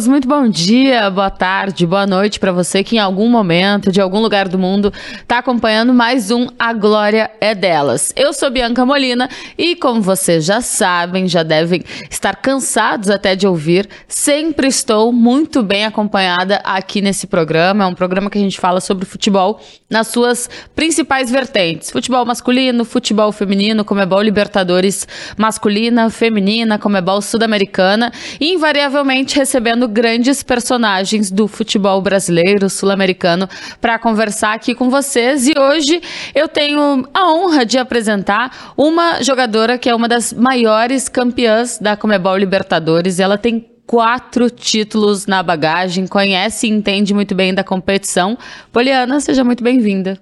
amigos! Muito bom dia, boa tarde, boa noite para você que em algum momento, de algum lugar do mundo, está acompanhando mais um A Glória é Delas. Eu sou Bianca Molina e, como vocês já sabem, já devem estar cansados até de ouvir, sempre estou muito bem acompanhada aqui nesse programa. É um programa que a gente fala sobre futebol nas suas principais vertentes: futebol masculino, futebol feminino, como é Libertadores masculina, feminina, como é sul-americana e invariavelmente recebendo grandes personagens do futebol brasileiro, sul-americano, para conversar aqui com vocês. E hoje eu tenho a honra de apresentar uma jogadora que é uma das maiores campeãs da Comebol Libertadores. Ela tem quatro títulos na bagagem, conhece e entende muito bem da competição. Poliana, seja muito bem-vinda.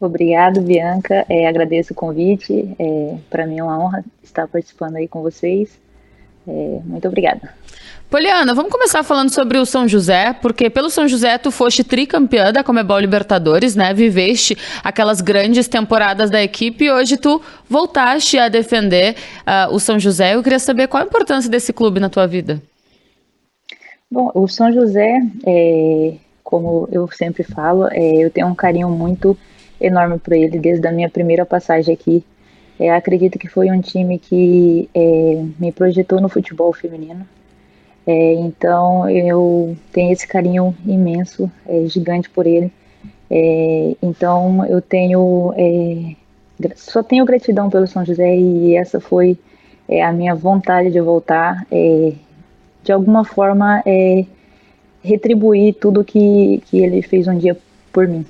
Obrigado, Bianca. É, agradeço o convite. É, Para mim é uma honra estar participando aí com vocês. É, muito obrigada. Poliana, vamos começar falando sobre o São José, porque pelo São José tu foste tricampeã da Comebol Libertadores, né? Viveste aquelas grandes temporadas da equipe e hoje tu voltaste a defender uh, o São José. Eu queria saber qual a importância desse clube na tua vida. Bom, o São José, é, como eu sempre falo, é, eu tenho um carinho muito enorme por ele desde a minha primeira passagem aqui. É, acredito que foi um time que é, me projetou no futebol feminino. É, então eu tenho esse carinho imenso, é, gigante por ele. É, então eu tenho é, só tenho gratidão pelo São José e essa foi a minha vontade de voltar, de alguma forma retribuir tudo que, que ele fez um dia por mim.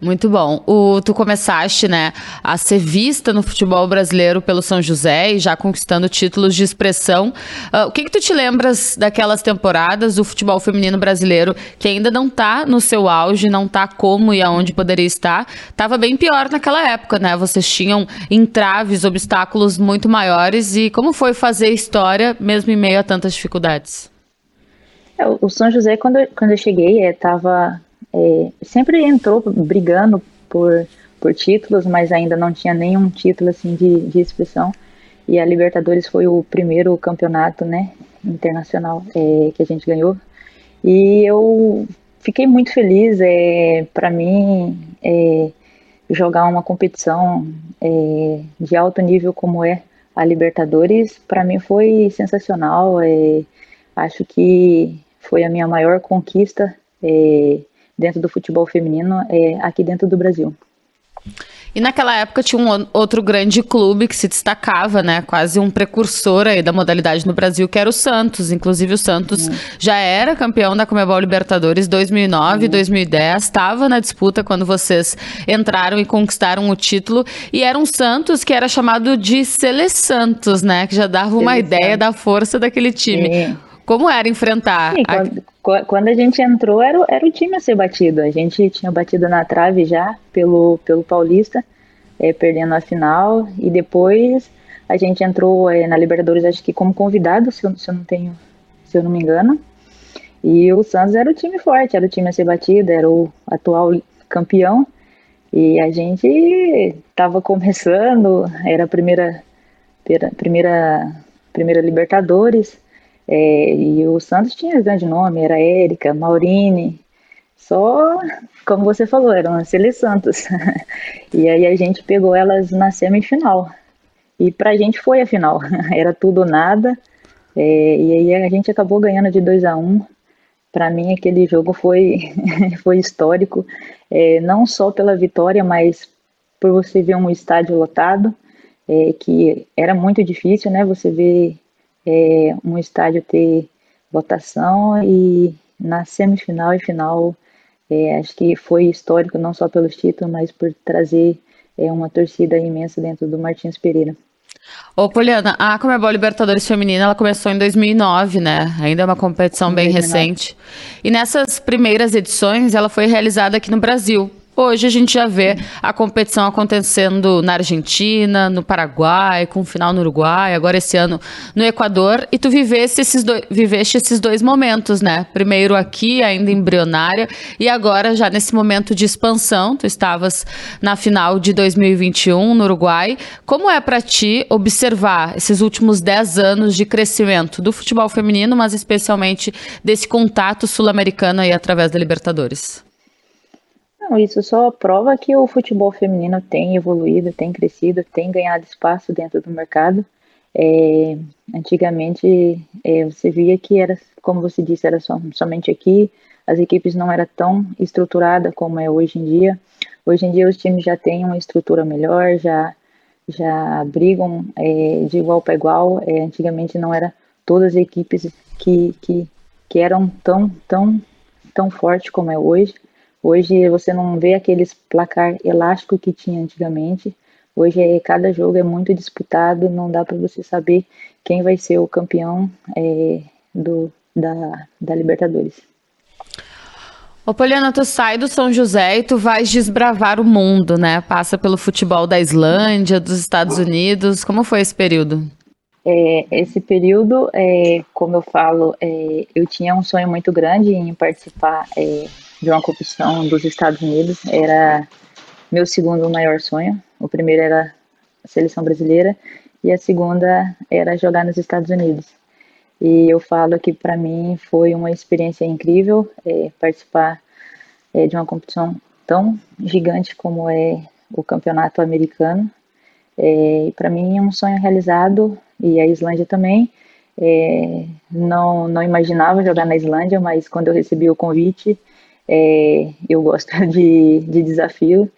Muito bom. O, tu começaste, né, a ser vista no futebol brasileiro pelo São José e já conquistando títulos de expressão. Uh, o que que tu te lembras daquelas temporadas do futebol feminino brasileiro que ainda não tá no seu auge, não tá como e aonde poderia estar? Tava bem pior naquela época, né? Vocês tinham entraves, obstáculos muito maiores e como foi fazer história mesmo em meio a tantas dificuldades? É, o São José, quando eu, quando eu cheguei, estava é, sempre entrou brigando por, por títulos, mas ainda não tinha nenhum título assim de, de expressão. E a Libertadores foi o primeiro campeonato, né, internacional é, que a gente ganhou. E eu fiquei muito feliz. É, para mim, é, jogar uma competição é, de alto nível como é a Libertadores, para mim foi sensacional. É, acho que foi a minha maior conquista é, dentro do futebol feminino é, aqui dentro do Brasil. E naquela época tinha um outro grande clube que se destacava, né? Quase um precursor aí da modalidade no Brasil, que era o Santos. Inclusive o Santos uhum. já era campeão da Comebol Libertadores 2009, uhum. 2010, estava na disputa quando vocês entraram e conquistaram o título. E era um Santos que era chamado de Sele Santos, né? Que já dava uma Sele ideia Santos. da força daquele time. Sim. Como era enfrentar? Sim, quando, quando, a gente entrou, era, era o time a ser batido. A gente tinha batido na trave já pelo, pelo Paulista, é, perdendo a final. E depois a gente entrou é, na Libertadores, acho que como convidado, se eu, se eu não tenho, se eu não me engano. E o Santos era o time forte, era o time a ser batido, era o atual campeão. E a gente estava começando, era a primeira, primeira, primeira Libertadores. É, e o Santos tinha grande nome, era Érica, Maurine, só, como você falou, eram as Cele Santos. e aí a gente pegou elas na semifinal. E pra gente foi a final, era tudo ou nada. É, e aí a gente acabou ganhando de 2 a 1 um. Para mim aquele jogo foi, foi histórico, é, não só pela vitória, mas por você ver um estádio lotado, é, que era muito difícil, né? Você ver é, um estádio ter votação e na semifinal e final é, acho que foi histórico não só pelos títulos, mas por trazer é, uma torcida imensa dentro do Martins Pereira. Ô, Poliana, a Comebol Libertadores Feminina, ela começou em 2009, né? Ainda é uma competição bem 2009. recente. E nessas primeiras edições, ela foi realizada aqui no Brasil. Hoje a gente já vê a competição acontecendo na Argentina, no Paraguai, com final no Uruguai, agora esse ano no Equador, e tu viveste esses, dois, viveste esses dois momentos, né? Primeiro aqui, ainda embrionária, e agora já nesse momento de expansão, tu estavas na final de 2021 no Uruguai. Como é para ti observar esses últimos 10 anos de crescimento do futebol feminino, mas especialmente desse contato sul-americano aí através da Libertadores? Não, isso só prova que o futebol feminino tem evoluído, tem crescido, tem ganhado espaço dentro do mercado. É, antigamente é, você via que era, como você disse, era só, somente aqui, as equipes não eram tão estruturadas como é hoje em dia. Hoje em dia os times já têm uma estrutura melhor, já já brigam é, de igual para igual. É, antigamente não era todas as equipes que, que, que eram tão tão tão forte como é hoje. Hoje você não vê aqueles placar elástico que tinha antigamente. Hoje é, cada jogo é muito disputado, não dá para você saber quem vai ser o campeão é, do, da, da Libertadores. Ô, Poliana, tu sai do São José e tu vais desbravar o mundo, né? Passa pelo futebol da Islândia, dos Estados Unidos. Como foi esse período? É, esse período, é, como eu falo, é, eu tinha um sonho muito grande em participar é, de uma competição dos Estados Unidos. Era meu segundo maior sonho. O primeiro era a seleção brasileira e a segunda era jogar nos Estados Unidos. E eu falo que para mim foi uma experiência incrível é, participar é, de uma competição tão gigante como é o campeonato americano. É, para mim é um sonho realizado e a Islândia também. É, não, não imaginava jogar na Islândia, mas quando eu recebi o convite, é, eu gosto de, de desafio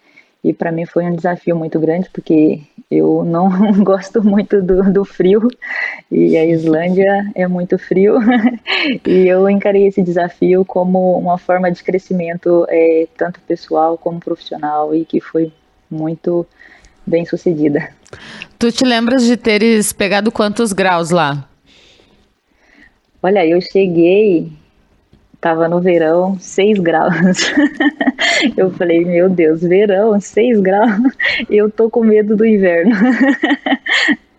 e para mim foi um desafio muito grande porque eu não gosto muito do, do frio e a Islândia é muito frio e eu encarei esse desafio como uma forma de crescimento é, tanto pessoal como profissional e que foi muito bem sucedida. Tu te lembras de teres pegado quantos graus lá? Olha, eu cheguei Tava no verão, 6 graus. eu falei, meu Deus, verão, 6 graus. Eu tô com medo do inverno.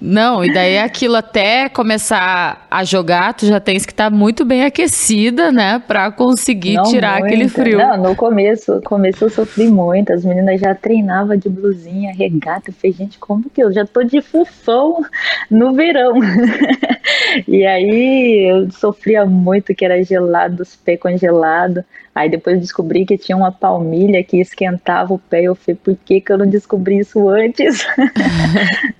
Não, e daí aquilo até começar a jogar, tu já tens que estar tá muito bem aquecida, né? Pra conseguir Não tirar muito. aquele frio. Não, no começo, começo eu sofri muito. As meninas já treinavam de blusinha, regata. Eu falei, gente, como que eu já tô de fufão no verão? e aí eu sofria muito, que era gelado, os pés congelados. Aí depois descobri que tinha uma palmilha que esquentava o pé. Eu falei, por que, que eu não descobri isso antes?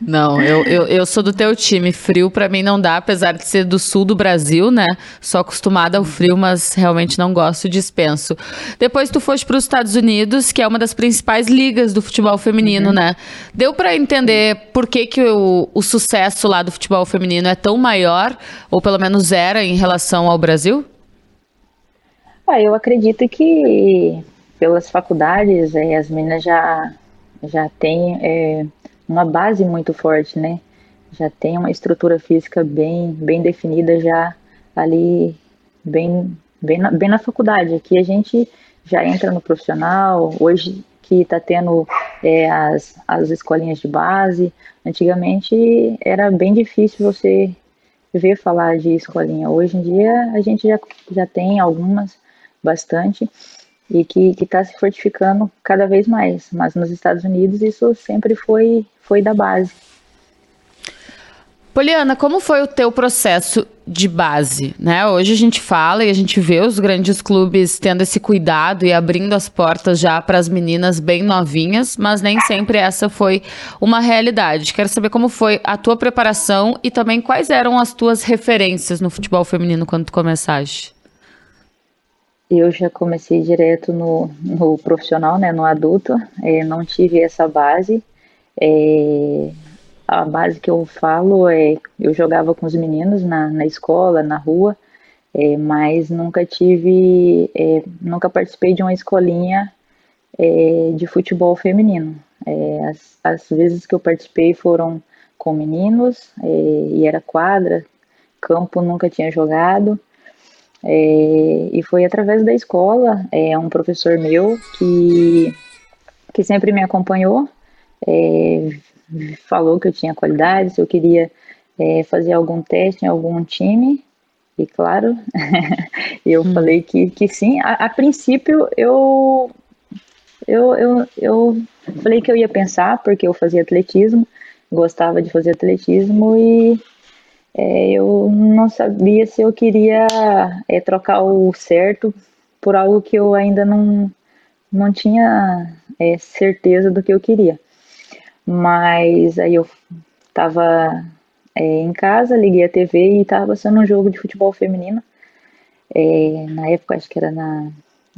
Não, eu, eu, eu sou do teu time. Frio para mim não dá, apesar de ser do sul do Brasil, né? Sou acostumada ao frio, mas realmente não gosto, dispenso. Depois tu foste para os Estados Unidos, que é uma das principais ligas do futebol feminino, uhum. né? Deu para entender por que, que o, o sucesso lá do futebol feminino é tão maior, ou pelo menos era, em relação ao Brasil? Ah, eu acredito que pelas faculdades é, as meninas já, já têm. É uma base muito forte, né? Já tem uma estrutura física bem, bem definida já ali, bem, bem, na, bem na faculdade. Aqui a gente já entra no profissional, hoje que está tendo é, as, as escolinhas de base. Antigamente era bem difícil você ver falar de escolinha. Hoje em dia a gente já, já tem algumas, bastante e que está se fortificando cada vez mais. Mas nos Estados Unidos isso sempre foi, foi da base. Poliana, como foi o teu processo de base? Né? Hoje a gente fala e a gente vê os grandes clubes tendo esse cuidado e abrindo as portas já para as meninas bem novinhas, mas nem sempre essa foi uma realidade. Quero saber como foi a tua preparação e também quais eram as tuas referências no futebol feminino quando tu começaste eu já comecei direto no, no profissional, né, no adulto, é, não tive essa base. É, a base que eu falo é, eu jogava com os meninos na, na escola, na rua, é, mas nunca tive, é, nunca participei de uma escolinha é, de futebol feminino. É, as, as vezes que eu participei foram com meninos, e era quadra, campo nunca tinha jogado, É, e foi através da escola, é um professor meu que, que sempre me acompanhou, é, falou que eu tinha qualidade, se eu queria é, fazer algum teste em algum time, e claro, eu hum. falei que, que sim. A, a princípio eu, eu, eu, eu falei que eu ia pensar, porque eu fazia atletismo, gostava de fazer atletismo e é, eu não sabia se eu queria é, trocar o certo por algo que eu ainda não, não tinha é, certeza do que eu queria. Mas aí eu estava é, em casa, liguei a TV e estava passando um jogo de futebol feminino. É, na época, acho que era na.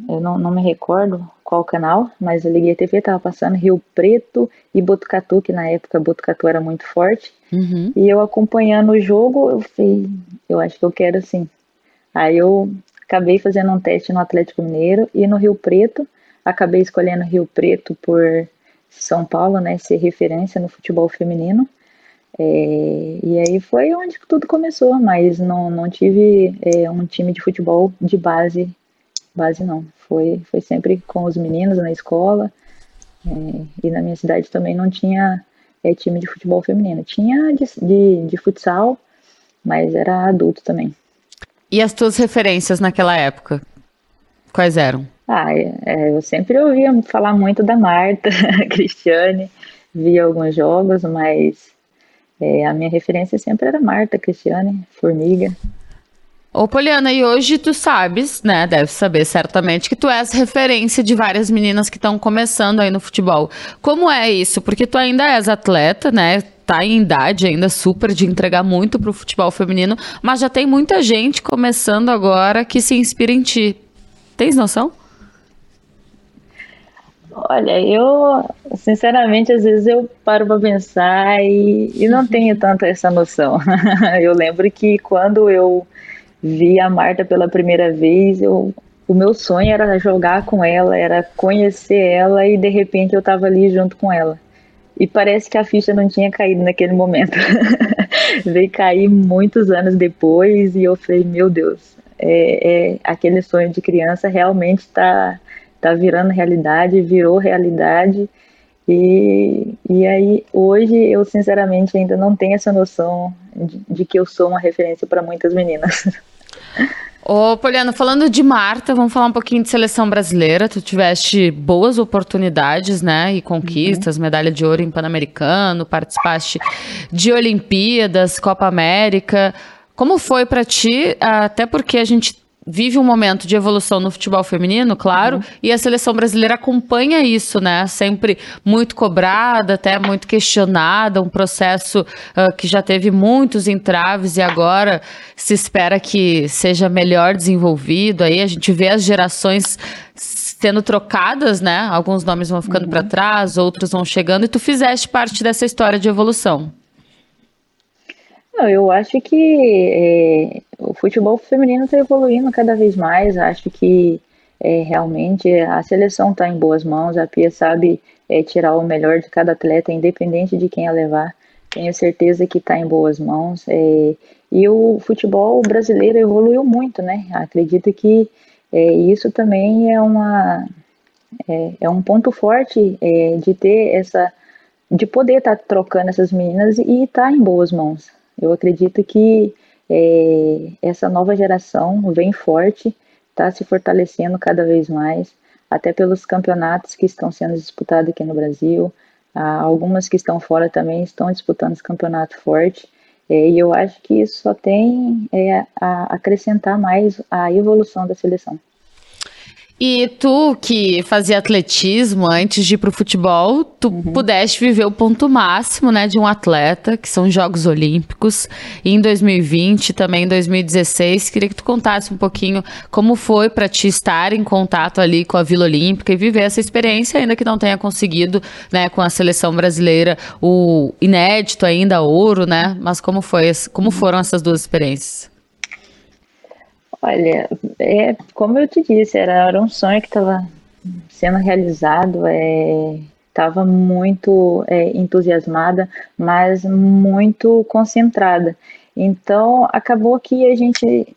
Eu não, não me recordo qual canal, mas eu liguei a TV, estava passando Rio Preto e Botucatu, que na época Botucatu era muito forte. Uhum. E eu acompanhando o jogo, eu falei, eu acho que eu quero assim. Aí eu acabei fazendo um teste no Atlético Mineiro e no Rio Preto. Acabei escolhendo Rio Preto por São Paulo, né, ser referência no futebol feminino. É, e aí foi onde tudo começou, mas não, não tive é, um time de futebol de base, base não. Foi, foi sempre com os meninos na escola. É, e na minha cidade também não tinha é, time de futebol feminino. Tinha de, de, de futsal, mas era adulto também. E as tuas referências naquela época? Quais eram? Ah, é, é eu sempre ouvia falar muito da Marta, Cristiane, via alguns jogos, mas é, a minha referência sempre era Marta, Cristiane, Formiga. Ô, Poliana, e hoje tu sabes, né? Deve saber certamente que tu és referência de várias meninas que estão começando aí no futebol. Como é isso? Porque tu ainda és atleta, né? Tá em idade ainda super de entregar muito pro futebol feminino, mas já tem muita gente começando agora que se inspira em ti. Tens noção? Olha, eu, sinceramente, às vezes eu paro para pensar e, e não tenho tanto essa noção. eu lembro que quando eu vi a Marta pela primeira vez, eu, o meu sonho era jogar com ela, era conhecer ela e de repente eu estava ali junto com ela. E parece que a ficha não tinha caído naquele momento. Veio cair muitos anos depois e eu falei, meu Deus, é, é aquele sonho de criança realmente está tá virando realidade, virou realidade. E, e aí, hoje, eu sinceramente ainda não tenho essa noção de, de que eu sou uma referência para muitas meninas. Ô, Poliana, falando de Marta, vamos falar um pouquinho de seleção brasileira. Tu tiveste boas oportunidades, né? E conquistas, uhum. medalha de ouro em Pan-Americano, participaste de Olimpíadas, Copa América. Como foi para ti? Até porque a gente vive um momento de evolução no futebol feminino, claro, uhum. e a seleção brasileira acompanha isso, né? Sempre muito cobrada, até muito questionada, um processo uh, que já teve muitos entraves e agora se espera que seja melhor desenvolvido. Aí a gente vê as gerações sendo trocadas, né? Alguns nomes vão ficando uhum. para trás, outros vão chegando, e tu fizeste parte dessa história de evolução. Eu acho que é, o futebol feminino está evoluindo cada vez mais. Acho que é, realmente a seleção está em boas mãos. A Pia sabe é, tirar o melhor de cada atleta, independente de quem a levar. Tenho certeza que está em boas mãos. É, e o futebol brasileiro evoluiu muito, né? Acredito que é, isso também é uma é, é um ponto forte de ter essa de poder estar tá trocando essas meninas e estar tá em boas mãos. Eu acredito que é, essa nova geração vem forte, está se fortalecendo cada vez mais, até pelos campeonatos que estão sendo disputados aqui no Brasil. Ah, algumas que estão fora também estão disputando esse campeonato forte. É, e eu acho que isso só tem é, a acrescentar mais a evolução da seleção. E tu, que fazia atletismo antes de ir pro futebol, tu uhum. pudeste viver o ponto máximo, né, de um atleta, que são os Jogos Olímpicos, e em 2020, também em 2016. Queria que tu contasse um pouquinho como foi para ti estar em contato ali com a Vila Olímpica e viver essa experiência, ainda que não tenha conseguido, né, com a seleção brasileira, o inédito ainda, ouro, né? Mas como foi, como foram essas duas experiências? Olha, é, como eu te disse, era, era um sonho que estava sendo realizado, estava é, muito é, entusiasmada, mas muito concentrada. Então, acabou que a gente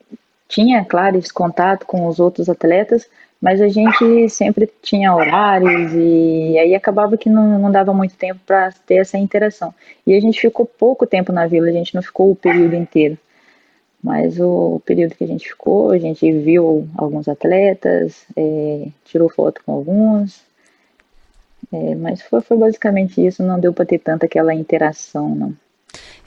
tinha, claro, esse contato com os outros atletas, mas a gente sempre tinha horários e aí acabava que não, não dava muito tempo para ter essa interação. E a gente ficou pouco tempo na vila, a gente não ficou o período inteiro. Mas o período que a gente ficou, a gente viu alguns atletas, é, tirou foto com alguns, é, mas foi, foi basicamente isso, não deu para ter tanta aquela interação, não.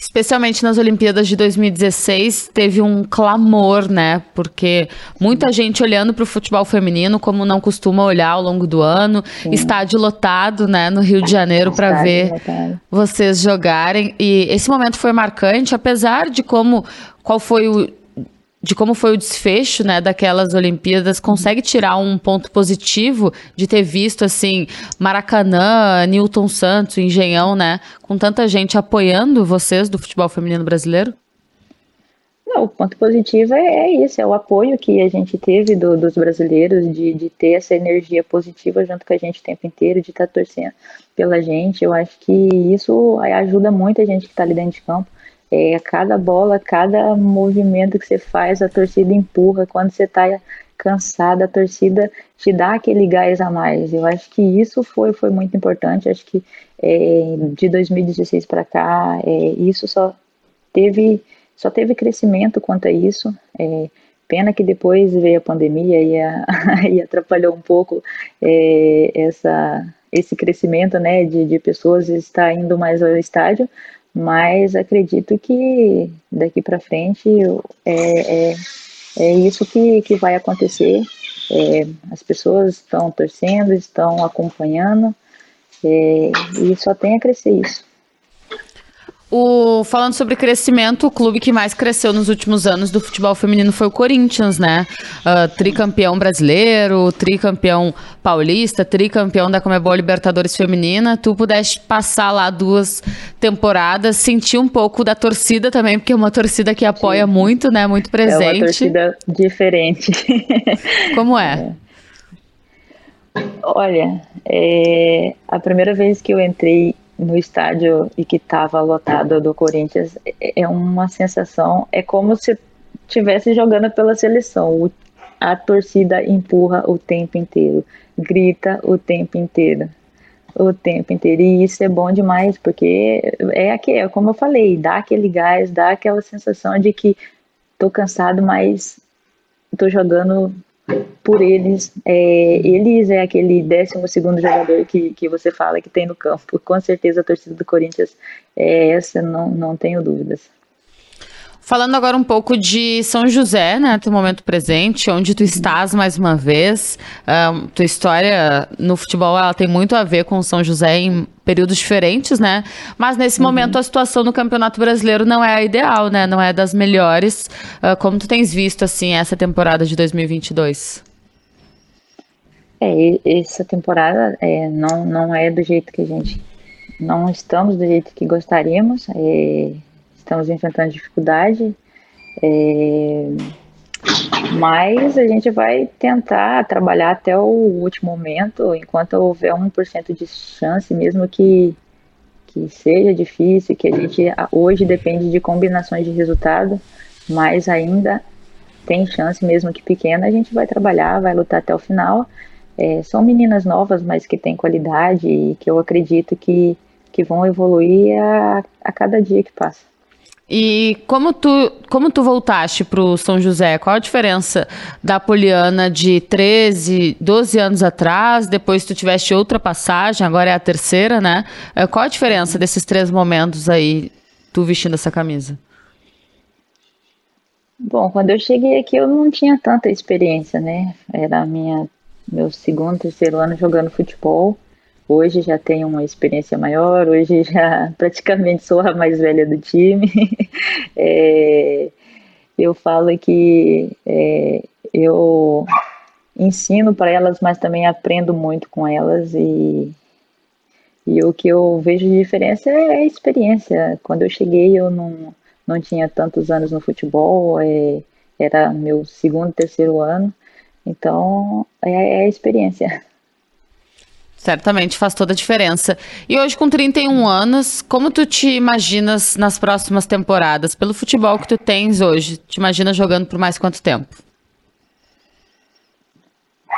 Especialmente nas Olimpíadas de 2016, teve um clamor, né? Porque muita gente olhando para o futebol feminino, como não costuma olhar ao longo do ano, Sim. estádio lotado, né, no Rio de Janeiro para ver lotado. vocês jogarem. E esse momento foi marcante, apesar de como qual foi o de como foi o desfecho, né, daquelas Olimpíadas, consegue tirar um ponto positivo de ter visto, assim, Maracanã, Newton Santos, Engenhão, né, com tanta gente apoiando vocês do futebol feminino brasileiro? Não, o ponto positivo é, é isso, é o apoio que a gente teve do, dos brasileiros, de, de ter essa energia positiva junto com a gente o tempo inteiro, de estar tá torcendo pela gente. Eu acho que isso ajuda muito a gente que está ali dentro de campo é, cada bola, cada movimento que você faz, a torcida empurra. Quando você está cansada, a torcida te dá aquele gás a mais. Eu acho que isso foi, foi muito importante. Acho que é, de 2016 para cá, é, isso só teve, só teve crescimento quanto a isso. É, pena que depois veio a pandemia e, a, e atrapalhou um pouco é, essa, esse crescimento né, de, de pessoas estar indo mais ao estádio, mas acredito que daqui para frente é, é, é, isso que, que vai acontecer. É, as pessoas estão torcendo, estão acompanhando, é, e só tem a crescer isso. O, falando sobre crescimento, o clube que mais cresceu nos últimos anos do futebol feminino foi o Corinthians, né? Uh, tricampeão brasileiro, tricampeão paulista, tricampeão da Comebol Libertadores Feminina. Tu pudeste passar lá duas temporadas, sentir um pouco da torcida também, porque é uma torcida que apoia Sim. muito, né? Muito presente. É uma torcida diferente. Como é? é. Olha, é, a primeira vez que eu entrei no estádio e que estava lotado do Corinthians é, é uma sensação, é como se estivesse jogando pela seleção. A torcida empurra o tempo inteiro, grita o tempo inteiro, o tempo inteiro. E isso é bom demais, porque é aqui, é como eu falei, dá aquele gás, dá aquela sensação de que tô cansado, mas tô jogando por eles. É, eles é aquele 12 segundo jogador que, que você fala que tem no campo. Com certeza a torcida do Corinthians é essa, não, não tenho dúvidas. Falando agora um pouco de São José, né, teu momento presente, onde tu estás mais uma vez. Um, tua história no futebol ela tem muito a ver com São José em períodos diferentes, né? Mas nesse uhum. momento a situação no Campeonato Brasileiro não é a ideal, né? Não é das melhores. Uh, como tu tens visto assim essa temporada de 2022? É, essa temporada é, não, não é do jeito que a gente. Não estamos do jeito que gostaríamos. É, estamos enfrentando dificuldade. É, mas a gente vai tentar trabalhar até o último momento, enquanto houver 1% de chance, mesmo que, que seja difícil, que a gente hoje depende de combinações de resultado, mas ainda tem chance, mesmo que pequena, a gente vai trabalhar, vai lutar até o final. É, são meninas novas, mas que têm qualidade e que eu acredito que, que vão evoluir a, a cada dia que passa. E como tu, como tu voltaste para o São José? Qual a diferença da Poliana de 13, 12 anos atrás? Depois tu tiveste outra passagem, agora é a terceira, né? É, qual a diferença desses três momentos aí, tu vestindo essa camisa? Bom, quando eu cheguei aqui eu não tinha tanta experiência, né? Era minha meu segundo, terceiro ano jogando futebol. Hoje já tenho uma experiência maior, hoje já praticamente sou a mais velha do time. é, eu falo que é, eu ensino para elas, mas também aprendo muito com elas e, e o que eu vejo de diferença é a experiência. Quando eu cheguei, eu não, não tinha tantos anos no futebol, é, era meu segundo, terceiro ano, então é, é a experiência. Certamente faz toda a diferença. E hoje, com 31 anos, como tu te imaginas nas próximas temporadas? Pelo futebol que tu tens hoje, te imagina jogando por mais quanto tempo?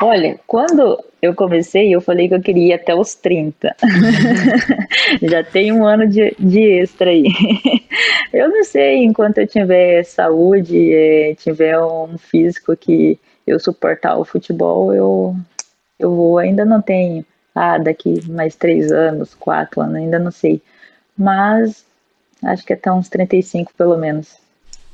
Olha, quando eu comecei, eu falei que eu queria ir até os 30. Já tem um ano de, de extra aí. eu não sei, enquanto eu tiver saúde, é, tiver um físico que eu suportar o futebol, eu, eu vou. Ainda não tenho ah, daqui mais três anos, quatro anos, ainda não sei. Mas acho que até uns 35 pelo menos.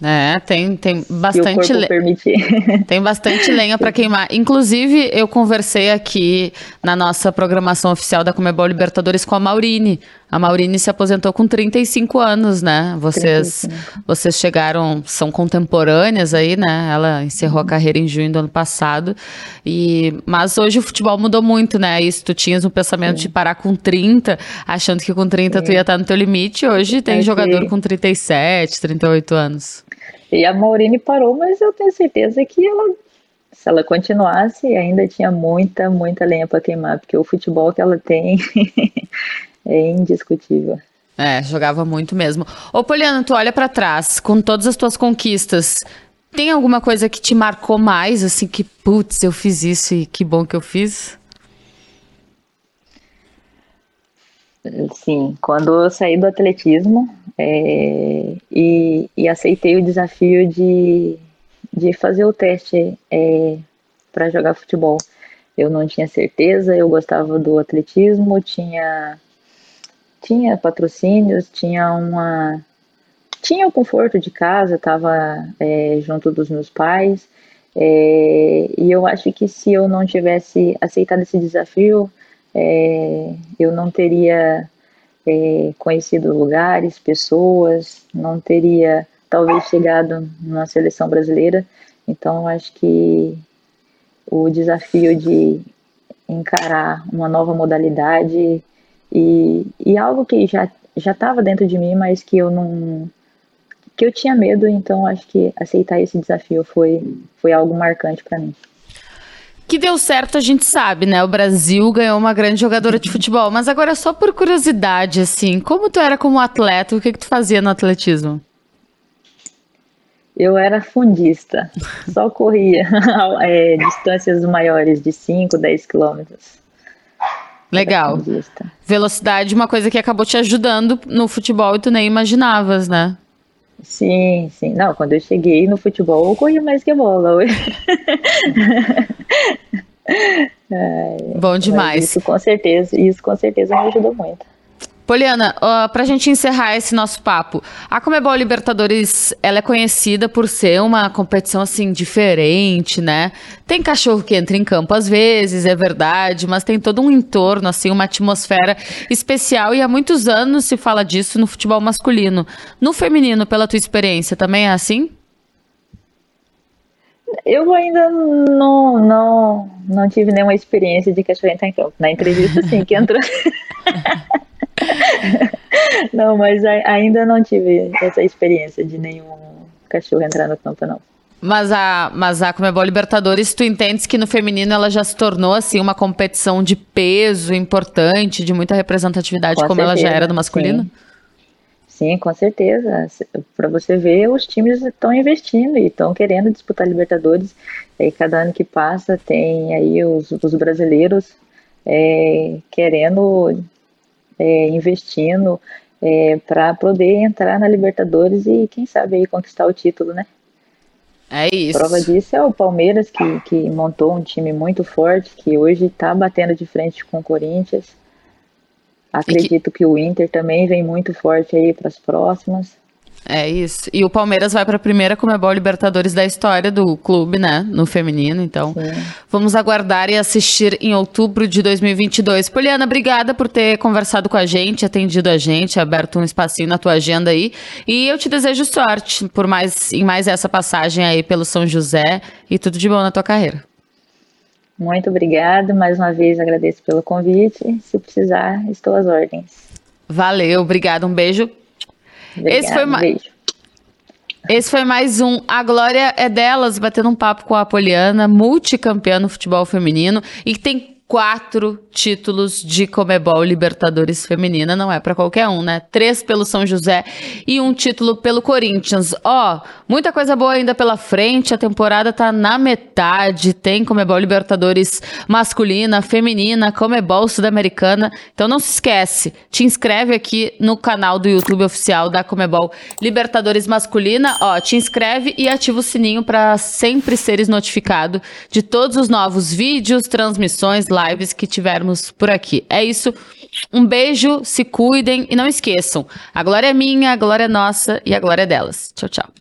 É, tem, tem bastante lenha. Tem bastante lenha para queimar. Inclusive, eu conversei aqui na nossa programação oficial da Comebol Libertadores com a Maurine. A Maurine se aposentou com 35 anos, né? Vocês, vocês chegaram, são contemporâneas aí, né? Ela encerrou a carreira em junho do ano passado. E, mas hoje o futebol mudou muito, né? Isso, tu tinhas um pensamento Sim. de parar com 30, achando que com 30 Sim. tu ia estar no teu limite. Hoje tem jogador com 37, 38 anos. E a Maurine parou, mas eu tenho certeza que ela, se ela continuasse, ainda tinha muita, muita lenha para queimar, porque o futebol que ela tem é indiscutível. É, jogava muito mesmo. Ô, Poliana, tu olha para trás, com todas as tuas conquistas, tem alguma coisa que te marcou mais, assim, que, putz, eu fiz isso e que bom que eu fiz? Sim, quando eu saí do atletismo é, e, e, aceitei o desafio de, de fazer o teste é, para jogar futebol. Eu não tinha certeza, eu gostava do atletismo, tinha, tinha patrocínios, tinha uma. Tinha o conforto de casa, estava é, junto dos meus pais, é, e eu acho que se eu não tivesse aceitado esse desafio, é, eu não teria é, conhecido lugares, pessoas, não teria talvez chegado na seleção brasileira. Então, acho que o desafio de encarar uma nova modalidade e, e algo que já já estava dentro de mim, mas que eu não que eu tinha medo, então acho que aceitar esse desafio foi foi algo marcante para mim. Que deu certo, a gente sabe, né? O Brasil ganhou uma grande jogadora de futebol. Mas agora, só por curiosidade, assim, como tu era como atleta? O que, que tu fazia no atletismo? Eu era fundista. Só corria é, distâncias maiores de 5, 10 quilômetros. Legal. Velocidade, uma coisa que acabou te ajudando no futebol e tu nem imaginavas, né? Sim, sim. Não, quando eu cheguei no futebol, eu corri mais que bola. Bom demais. Isso com certeza, isso com certeza me ajudou muito. Poliana, uh, para a gente encerrar esse nosso papo, a Comebol Libertadores ela é conhecida por ser uma competição assim diferente, né? Tem cachorro que entra em campo às vezes, é verdade, mas tem todo um entorno, assim, uma atmosfera especial e há muitos anos se fala disso no futebol masculino. No feminino, pela tua experiência, também é assim? Eu ainda não, não, não tive nenhuma experiência de cachorro entrar em campo. Na entrevista, sim, que entrou. não, mas ainda não tive essa experiência de nenhum cachorro entrar no campo, não. Mas a, mas a Comebol Libertadores, tu entendes que no feminino ela já se tornou assim uma competição de peso importante, de muita representatividade, com como certeza, ela já era no masculino? Sim. Sim, com certeza. Para você ver, os times estão investindo e estão querendo disputar Libertadores. E cada ano que passa tem aí os, os brasileiros é, querendo é, investindo é, para poder entrar na Libertadores e quem sabe aí conquistar o título, né? É isso. Prova disso é o Palmeiras que, que montou um time muito forte que hoje está batendo de frente com o Corinthians. Acredito que... que o Inter também vem muito forte aí para as próximas. É isso. E o Palmeiras vai para a primeira Comebol Libertadores da história do clube, né? No feminino. Então, vamos aguardar e assistir em outubro de 2022. Poliana, obrigada por ter conversado com a gente, atendido a gente, aberto um espacinho na tua agenda aí. E eu te desejo sorte por mais em mais essa passagem aí pelo São José e tudo de bom na tua carreira. Muito obrigada. Mais uma vez agradeço pelo convite. Se precisar, estou às ordens. Valeu, obrigado. Um beijo Obrigada, Esse foi mais. Esse foi mais um A Glória é Delas, batendo um papo com a Poliana, multicampeã no futebol feminino, e tem quatro títulos de Comebol Libertadores Feminina, não é para qualquer um, né? Três pelo São José e um título pelo Corinthians. Ó, oh, muita coisa boa ainda pela frente, a temporada tá na metade, tem Comebol Libertadores masculina, feminina, Comebol Sul-Americana. Então não se esquece, te inscreve aqui no canal do YouTube oficial da Comebol Libertadores masculina, ó, te inscreve e ativa o sininho para sempre seres notificado de todos os novos vídeos, transmissões, lives que tivermos por aqui. É isso. Um beijo, se cuidem e não esqueçam: a glória é minha, a glória é nossa e a glória é delas. Tchau, tchau.